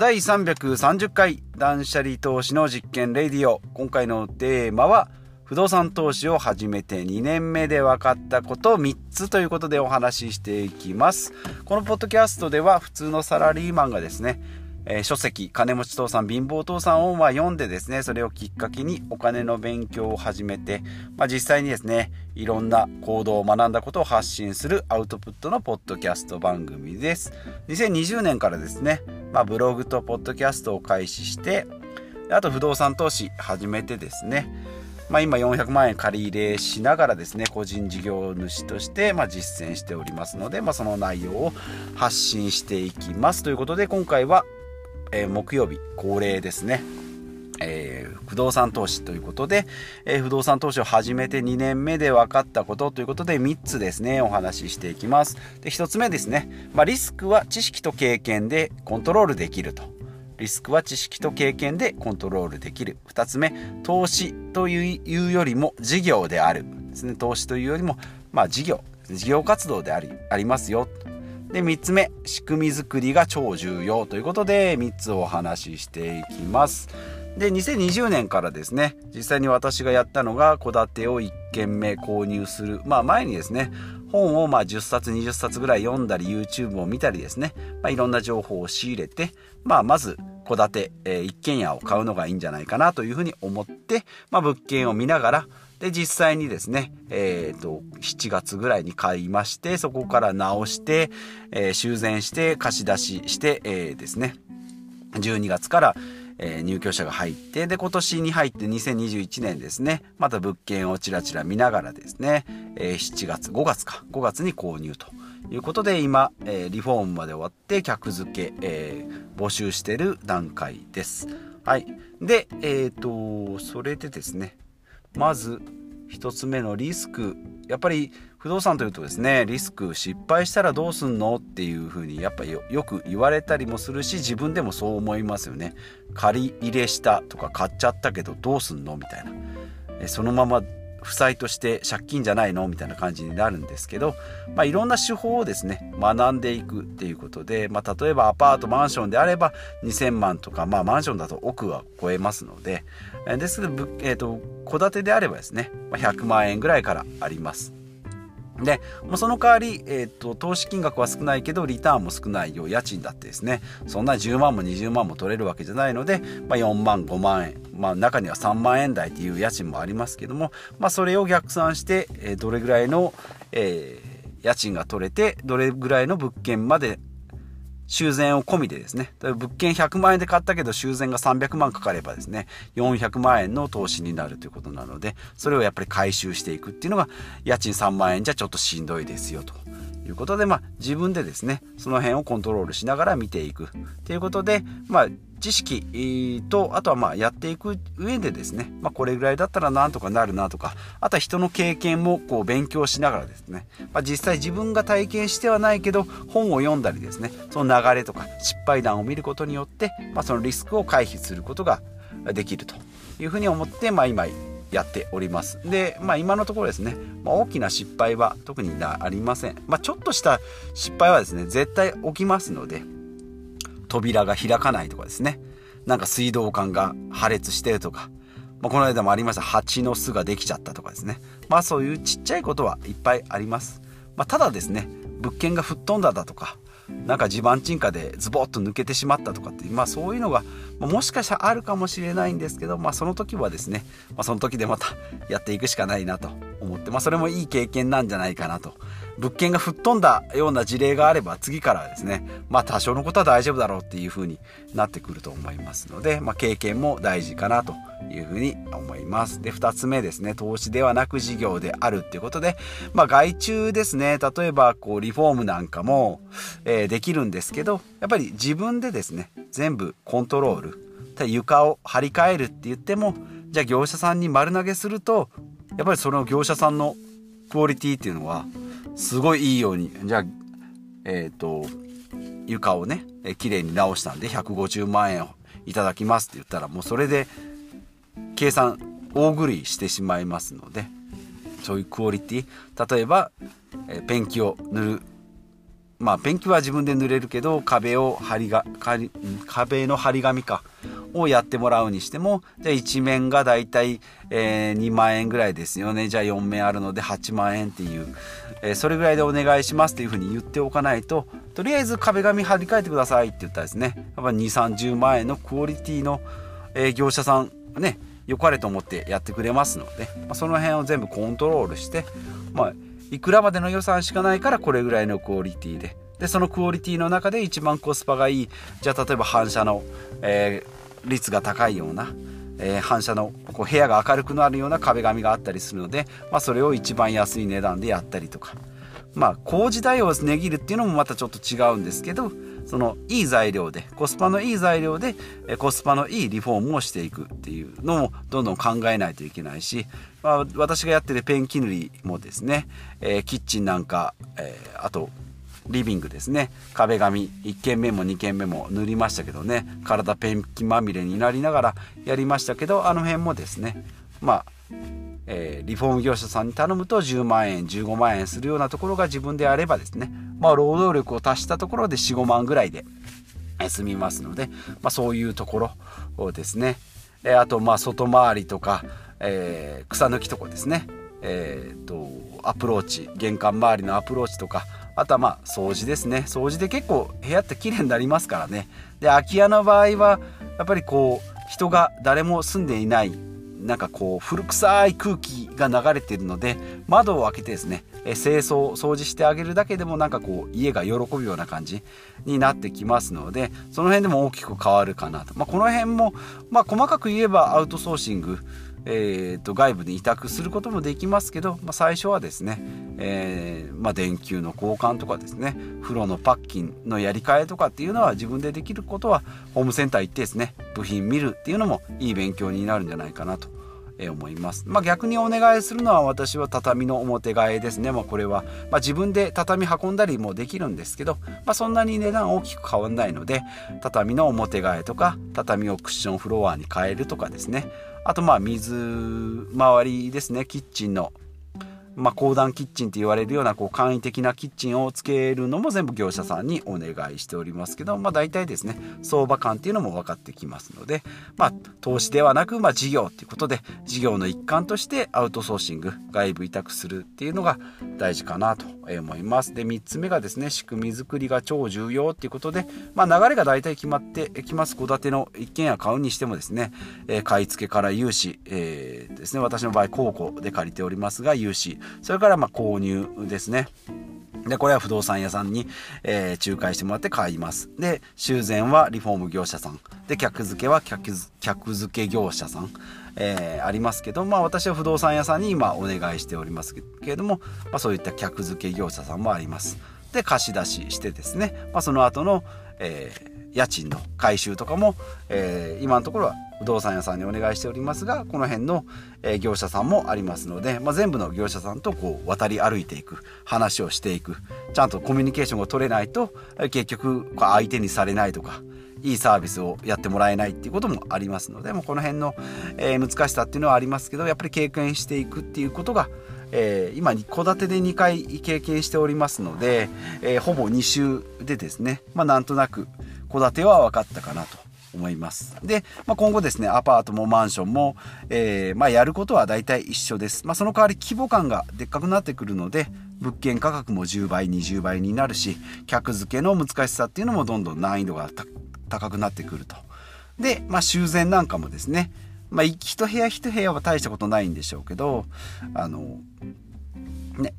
第330回断捨離投資の実験レディオ今回のテーマは不動産投資を始めて2年目で分かったこと3つということでお話ししていきますこのポッドキャストでは普通のサラリーマンがですねえー、書籍、金持ち父さん、貧乏父さんをまあ読んでですね、それをきっかけにお金の勉強を始めて、まあ、実際にですね、いろんな行動を学んだことを発信するアウトプットのポッドキャスト番組です。2020年からですね、まあ、ブログとポッドキャストを開始して、あと不動産投資始めてですね、まあ、今400万円借り入れしながらですね個人事業主としてま実践しておりますので、まあ、その内容を発信していきます。ということで今回はえ、木曜日恒例ですね、えー、不動産投資ということで、えー、不動産投資を始めて2年目で分かったことということで3つですねお話ししていきます。で1つ目ですね、まあ、リスクは知識と経験でコントロールできると。リスクは知識と経験でコントロールできる。2つ目投資というよりも事業である。ですね。投資というよりもまあ事業。事業活動でありありますよ。で3つ目仕組み作りが超重要ということで3つお話ししていきます。で2020年からですね実際に私がやったのが戸建てを1軒目購入する。まあ前にですね本をまあ10冊20冊ぐらい読んだり YouTube を見たりですね、まあ、いろんな情報を仕入れて、まあ、まず戸建て、えー、一軒家を買うのがいいんじゃないかなというふうに思って、まあ、物件を見ながらで、実際にですね、えっ、ー、と、7月ぐらいに買いまして、そこから直して、えー、修繕して、貸し出しして、えー、ですね、12月から、え、入居者が入って、で、今年に入って2021年ですね、また物件をちらちら見ながらですね、え、7月、5月か、5月に購入ということで、今、え、リフォームまで終わって客付け、え、募集してる段階です。はい。で、えっ、と、それでですね、まず1つ目のリスク。やっぱり不動産というとですねリスク失敗したらどうすんのっていうふうにやっぱりよく言われたりもするし自分でもそう思いますよね。借り入れしたとか買っちゃったけどどうすんのみたいな。そのまま負債として借金じゃないの？みたいな感じになるんですけど、まあ、いろんな手法をですね学んでいくっていうことで、まあ、例えばアパートマンションであれば2000万とか、まあ、マンションだと億は超えますのでですけどえーと、戸建てであればですね100万円ぐらいからあります。でもうその代わり、えーと、投資金額は少ないけどリターンも少ないよう家賃だってですね。そんな10万も20万も取れるわけじゃないので、まあ、4万5万円、まあ、中には3万円台っていう家賃もありますけども、まあ、それを逆算して、え、どれぐらいの、えー、家賃が取れてどれぐらいの物件まで修繕を込みでですね、物件100万円で買ったけど修繕が300万かかればですね、400万円の投資になるということなので、それをやっぱり回収していくっていうのが、家賃3万円じゃちょっとしんどいですよと。いうことで、まあ、自分でですねその辺をコントロールしながら見ていくっていうことで、まあ、知識とあとはまあやっていく上でですね、まあ、これぐらいだったらなんとかなるなとかあとは人の経験もこう勉強しながらですね、まあ、実際自分が体験してはないけど本を読んだりですねその流れとか失敗談を見ることによって、まあ、そのリスクを回避することができるというふうに思って、まあ、今やっております。で、まあ、今のところですね、まあ、大きな失敗は特にありません、まあ、ちょっとした失敗はですね絶対起きますので扉が開かないとかですね。なんか水道管が破裂してるとか、まあ、この間もありました。蜂の巣ができちゃったとかですね。まあそういうちっちゃいことはいっぱいあります、まあ、ただですね物件が吹っ飛んだだとか。なんか地盤沈下でズボッと抜けてしまったとかってまあそういうのがもしかしたらあるかもしれないんですけど、まあ、その時はですね、まあ、その時でまたやっていくしかないなと思って、まあ、それもいい経験なんじゃないかなと物件が吹っ飛んだような事例があれば次からはですねまあ多少のことは大丈夫だろうっていうふうになってくると思いますので、まあ、経験も大事かなというふうに思います。で2つ目ですね投資ではなく事業であるっていうことで、まあ、外注ですね例えばこうリフォームなんかも、えー、できるんですけどやっぱり自分でですね全部コントロール床を張り替えるって言ってもじゃあ業者さんに丸投げするとやっぱりその業者さんのクオリティっていうのはすごいいいように。じゃあえっ、ー、と床をね綺麗に直したんで150万円をいただきますって言ったらもうそれで計算大狂いしてしまいますのでそういうクオリティ。例えば、えペンキを塗る。まあペンキは自分で塗れるけど壁を張りが壁の張り紙か。をやってもらうにしてもじゃあ1面がだいたい、えー、2万円ぐらいですよね。じゃあ4面あるので8万円っていう、えー、それぐらいでお願いしますっていうふうに言っておかないととりあえず壁紙張り替えてくださいって言ったらですね。やっぱ2 3 0万円のクオリティの、えー、業者さんね良かれと思ってやってくれますので、まあ、その辺を全部コントロールして、まあ、いくらまでの予算しかないからこれぐらいのクオリティで。でそのクオリティの中で一番コスパがいい。じゃあ例えば反射の、えー、率が高いような、えー、反射のこう部屋が明るくなるような壁紙があったりするので、まあ、それを一番安い値段でやったりとか。まあ工事代を値切るっていうのもまたちょっと違うんですけどそのいい材料でコスパのいい材料でコスパのいいリフォームをしていくっていうのもどんどん考えないといけないし、まあ、私がやってるペンキ塗りもですね、えー、キッチンなんか、えー、あとリビングですね。壁紙1軒目も2軒目も塗りましたけどね。体ペンキまみれになりながらやりましたけどあの辺もですね。まあえー、リフォーム業者さんに頼むと10万円15万円するようなところが自分であればですね。まあ労働力を足したところで45万ぐらいで済みますので、まあ、そういうところをですね。あとまあ外回りとか、えー、草抜きとかですね。えーと、アプローチ玄関周りのアプローチとかあとはまあ掃除ですね。掃除で結構部屋って綺麗になりますからね。で空き家の場合はやっぱりこう人が誰も住んでいないなんかこう古臭い空気が流れているので窓を開けてですね清掃掃除してあげるだけでもなんかこう家が喜ぶような感じになってきますのでその辺でも大きく変わるかなと、まあ、この辺も、まあ、細かく言えばアウトソーシングえーと、外部に委託することもできますけど、まあ、最初はですね、えー、まあ、電球の交換とかですね風呂のパッキンのやり替えとかっていうのは自分でできることはホームセンター行ってですね部品見るっていうのもいい勉強になるんじゃないかなと思います、まあ、逆にお願いするのは私は畳の表替えですね、まあ、これは、まあ自分で畳運んだりもできるんですけど、まあそんなに値段大きく変わんないので畳の表替えとか畳をクッションフロアに変えるとかですねあとまあ水回りですね。キッチンのまあ、高段キッチンと言われるようなこう簡易的なキッチンをつけるのも全部業者さんにお願いしておりますけど、まあ、大体ですね相場感っていうのも分かってきますので、まあ、投資ではなく、まあ、事業っていうことで事業の一環としてアウトソーシング外部委託するっていうのが大事かなと思います。で3つ目がですね仕組み作りが超重要っていうことで、まあ、流れが大体決まってきます。戸建ての一軒家買うにしてもですね、え、買い付けから融資、えー、ですね私の場合公庫で借りておりますが融資それからま購入ですね。で、これは不動産屋さんに、えー、仲介してもらって買います。で、修繕はリフォーム業者さん。で、客付けは客付け業者さん。えー、ありますけど、まあ私は不動産屋さんに今お願いしておりますけれども、まあそういった客付け業者さんもあります。で、貸し出ししてですね、まあその後の、えー、家賃の回収とかも、えー、今のところは不動産屋さんにお願いしておりますがこの辺の、え業者さんもありますので、まあ、全部の業者さんとこう渡り歩いていく話をしていくちゃんとコミュニケーションが取れないと結局相手にされないとかいいサービスをやってもらえないっていうこともありますのでもうこの辺の、え難しさっていうのはありますけどやっぱり経験していくっていうことがえー、今戸建てで2回経験しておりますので、え、ほぼ2週でですね、まあ、なんとなく戸建ては分かったかなと。思います。で、まあ、今後ですね、アパートもマンションも、えー、まあ、やることは大体一緒です。まあ、その代わり規模感がでっかくなってくるので、物件価格も10倍、20倍になるし、客付けの難しさっていうのもどんどん難易度が高くなってくると。で、まあ、修繕なんかもですね、まあ、一部屋一部屋は大したことないんでしょうけど、あの、ね、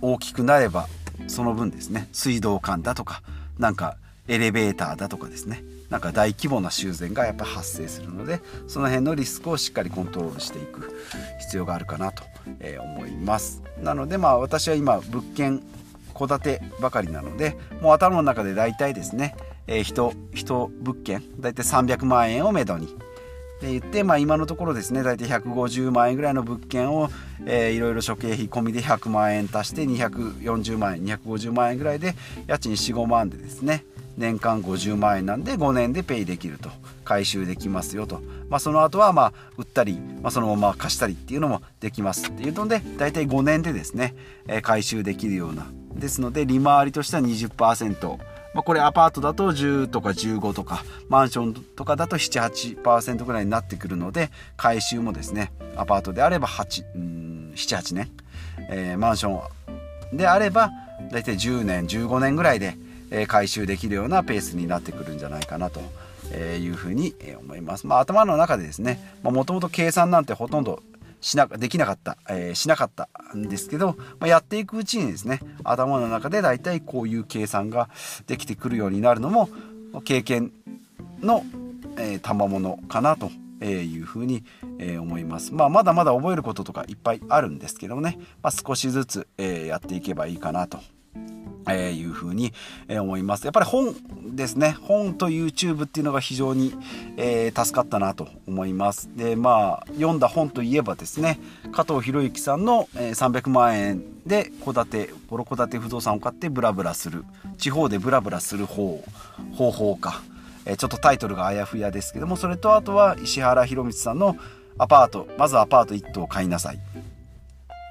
大きくなればその分ですね、水道管だとか、なんかエレベーターだとかですね、なんか大規模な修繕がやっぱ発生するのでその辺のリスクをしっかりコントロールしていく必要があるかなと思います。なのでまあ私は今物件戸建てばかりなのでもう頭の中で大体ですね、えー、人人物件大体300万円をめどに。で言って、まあ、今のところですね大体150万円ぐらいの物件を、えー、いろいろ諸経費込みで100万円足して240万円250万円ぐらいで家賃45万でですね年間50万円なんで5年でペイできると。回収できますよと、まあ、その後はまあ売ったり、まあ、そのまま貸したりっていうのもできますっていうので大体5年でですね、え回収できるような。ですので利回りとしては20%。まあ、これアパートだと10とか15とかマンションとかだと78%ぐらいになってくるので回収もですねアパートであれば78年、えー、マンションであれば大体10年15年ぐらいで、え回収できるようなペースになってくるんじゃないかなというふうに思います。まあ、頭の中でですねもともと計算なんてほとんどしなできなかった、えー、しなかったんですけど、まあ、やっていくうちにですね頭の中で大体こういう計算ができてくるようになるのも経験の、えー、賜物かなというふうに、え思います。まあ、まだまだ覚えることとかいっぱいあるんですけどもね、まあ、少しずつ、えやっていけばいいかなとえー、いうふうに、え思います。やっぱり本ですね。本と YouTube っていうのが非常に、えー、助かったなと思います。で、まあ、読んだ本といえばですね、加藤博之さんの、えー、300万円で戸建て、ボロ戸建て不動産を買ってブラブラする。地方でブラブラする方、方法か。えー、ちょっとタイトルがあやふやですけども、それとあとは石原宏光さんのアパート、まずアパート1棟買いなさい。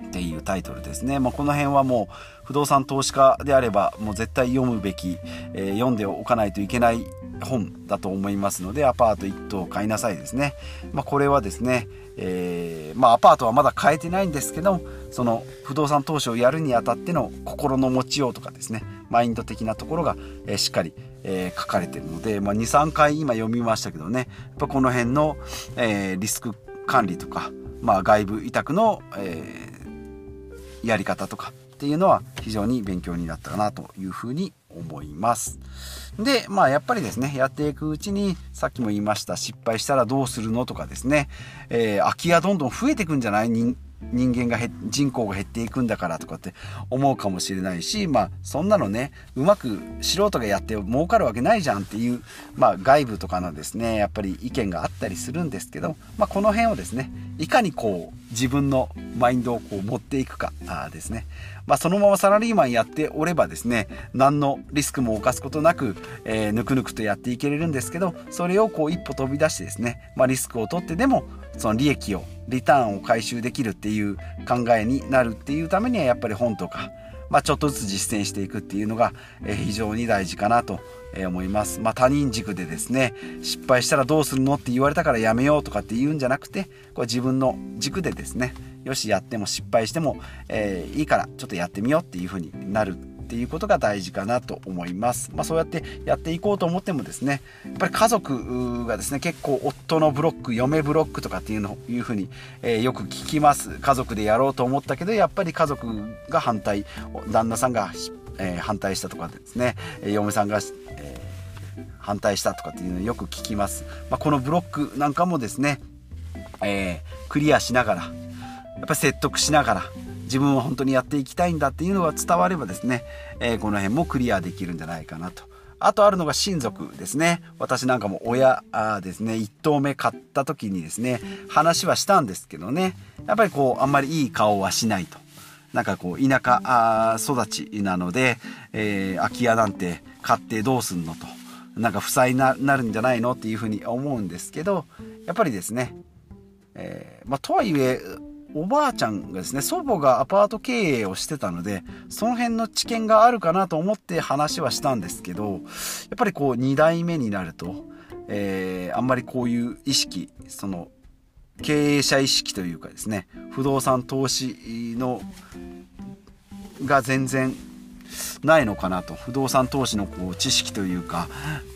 っていうタイトルですね。まあ、この辺はもう不動産投資家であればもう絶対読むべき、えー、読んでおかないといけない本だと思いますのでアパート1棟買いなさいですね。まあ、これはですね、えー、まあ、アパートはまだ買えてないんですけどその不動産投資をやるにあたっての心の持ちようとかですねマインド的なところが、えー、しっかり、え書かれてるので、ま、23回今読みましたけどねやっぱこの辺の、えリスク管理とか、まあ、外部委託の、えやり方とかっていうのは非常に勉強になったかなというふうに思います。で、まあやっぱりですね、やっていくうちに、さっきも言いました、失敗したらどうするのとかですね、えー、空き家どんどん増えていくんじゃない？人間が人口が減っていくんだからとかって思うかもしれないしまあそんなのねうまく素人がやって儲かるわけないじゃんっていう、まあ、外部とかのですねやっぱり意見があったりするんですけど、まあ、この辺をですねいかにこう自分のマインドをこう持っていくかですね、まあ、そのままサラリーマンやっておればですね何のリスクも冒すことなく、えー、ぬくぬくとやっていけれるんですけどそれをこう一歩飛び出してですね、まあ、リスクを取ってでもその利益をリターンを回収できるっていう考えになるっていうためにはやっぱり本とか、まあ、ちょっとずつ実践していくっていうのがえ非常に大事かなと思います。まあ、他人軸でですね失敗したらどうするのって言われたからやめようとかって言うんじゃなくてこれ自分の軸でですねよしやっても失敗しても、えー、いいからちょっとやってみようっていう風になるっていうことが大事かなと思います。まあ、そうやってやっていこうと思ってもですねやっぱり家族がですね結構夫のブロック嫁ブロックとかっていうのいうふうに、えー、よく聞きます家族でやろうと思ったけどやっぱり家族が反対旦那さんが、えー、反対したとかですね嫁さんが、えー、反対したとかっていうのをよく聞きます。まあ、このブロックなんかもですね、えクリアしながらやっぱ説得しながら自分は本当にやっていきたいんだっていうのが伝わればですね、えー、この辺もクリアできるんじゃないかなと。あとあるのが親族ですね。私なんかも親ですね、1頭目買った時にですね、話はしたんですけどね、やっぱりこう、あんまりいい顔はしないと。なんかこう、田舎育ちなので、えー、空き家なんて買ってどうすんのと。なんか負債になるんじゃないのっていうふうに思うんですけど、やっぱりですね、えー、まあ、とはいえ、おばあちゃんがですね祖母がアパート経営をしてたのでその辺の知見があるかなと思って話はしたんですけどやっぱりこう2代目になると、えー、あんまりこういう意識その経営者意識というかですね不動産投資のが全然ないのかなと。不動産投資のこう知識というか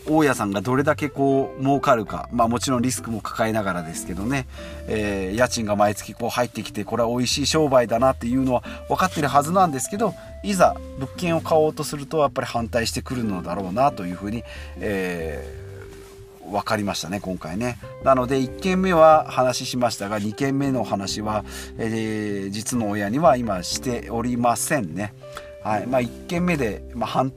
大家さんがどれだけこう儲かるか、まあ、もちろんリスクも抱えながらですけどね、えー、家賃が毎月こう入ってきてこれは美味しい商売だなっていうのは分かってるはずなんですけどいざ物件を買おうとするとやっぱり反対してくるのだろうなというふうに、えー分かりましたね今回ね。なので1件目は話しましたが2件目の話は、えー、実の親には今しておりませんね。はいまあ、1軒目で、まあ反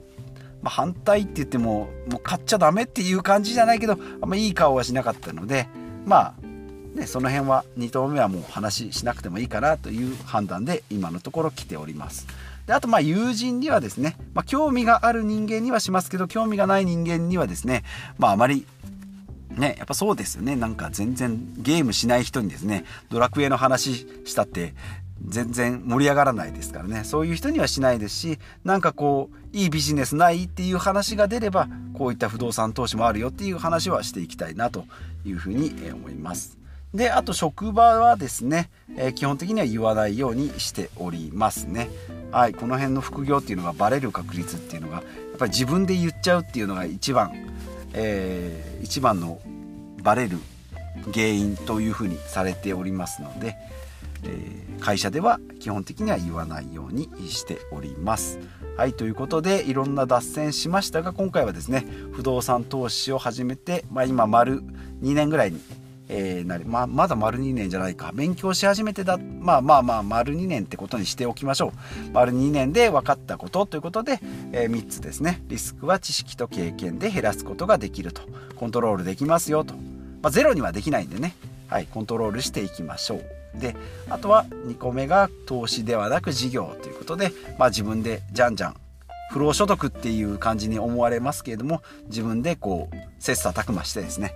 まあ、反対って言ってももう買っちゃダメっていう感じじゃないけどあんまいい顔はしなかったのでまあね、その辺は2投目はもう話しなくてもいいかなという判断で今のところ来ております。であとまあ友人にはですね、まあ、興味がある人間にはしますけど興味がない人間にはですね、まあ、あまりね、やっぱそうですよね。なんか全然ゲームしない人にですね、ドラクエの話したって、全然盛り上がらないですからねそういう人にはしないですしなんかこういいビジネスないっていう話が出ればこういった不動産投資もあるよっていう話はしていきたいなというふうに思います。であと職場はですね、えー、基本的には言わないようにしておりますね。はい、この辺の副業っていうのがバレる確率っていうのがやっぱり自分で言っちゃうっていうのが一番、えー、一番のバレる原因というふうにされておりますので、えー、会社では基本的には言わないようにしております。はいということでいろんな脱線しましたが今回はですね不動産投資を始めて、まあ、今丸2年ぐらいに、えー、なり、まあ、まだ丸2年じゃないか。勉強し始めてだまあまあまあ丸2年ってことにしておきましょう。丸2年で分かったことということで、えー、3つですね。リスクは知識と経験で減らすことができると。コントロールできますよと。まあ、ゼロにはできないんでね、はい、コントロールしていきましょう。であとは2個目が投資ではなく事業ということで、まあ、自分でじゃんじゃん不労所得っていう感じに思われますけれども自分でこう切磋琢磨してですね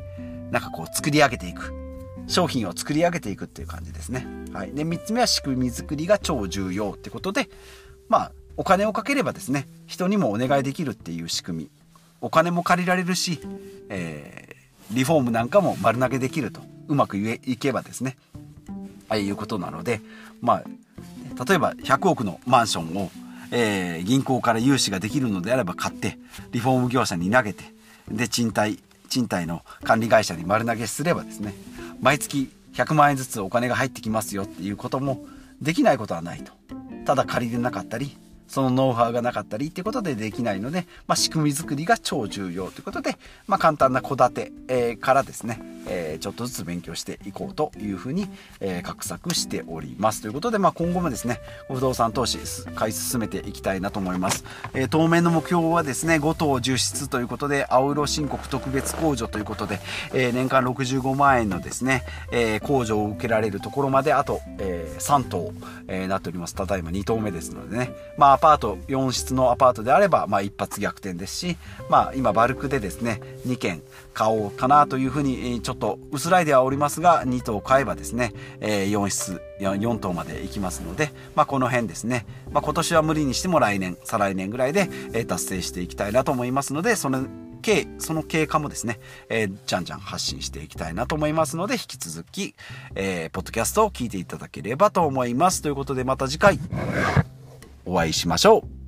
なんかこう作り上げていく。商品を作り上げていくっていう感じですね。はい、で3つ目は仕組み作りが超重要ってことでまあお金をかければですね人にもお願いできるっていう仕組み。お金も借りられるし、えリフォームなんかも丸投げできるとうまくいけばですねあいうことなのでまあ例えば100億のマンションを、えー、銀行から融資ができるのであれば買ってリフォーム業者に投げてで賃貸賃貸の管理会社に丸投げすればですね毎月100万円ずつお金が入ってきますよっていうこともできないことはないと。ただ借りれなかったりそのノウハウがなかったりっていうことでできないので、まあ、仕組み作りが超重要ということで、まあ、簡単な戸建て、えー、からですね、えー、ちょっとずつ勉強していこうというふうに、えー、画策しております。ということで、まあ、今後もですね不動産投資買い進めていきたいなと思います、えー、当面の目標はですね5棟重出ということで青色申告特別控除ということで、えー、年間65万円のですね、えー、控除を受けられるところまであと、えー、3棟、えー、なっております。ただいま2棟目ですのでね、まあ、パート4室のアパートであれば、まあ、一発逆転ですし、まあ、今バルクでですね2軒買おうかなというふうにちょっと薄らいではおりますが2棟買えばですね、え、4室 4, 棟まで行きますので、まあ、この辺ですね、まあ、今年は無理にしても来年再来年ぐらいで、え、達成していきたいなと思いますのでその経その経過もですね、えー、じゃんじゃん発信していきたいなと思いますので引き続き、えー、ポッドキャストを聞いていただければと思います。ということでまた次回。お会いしましょう。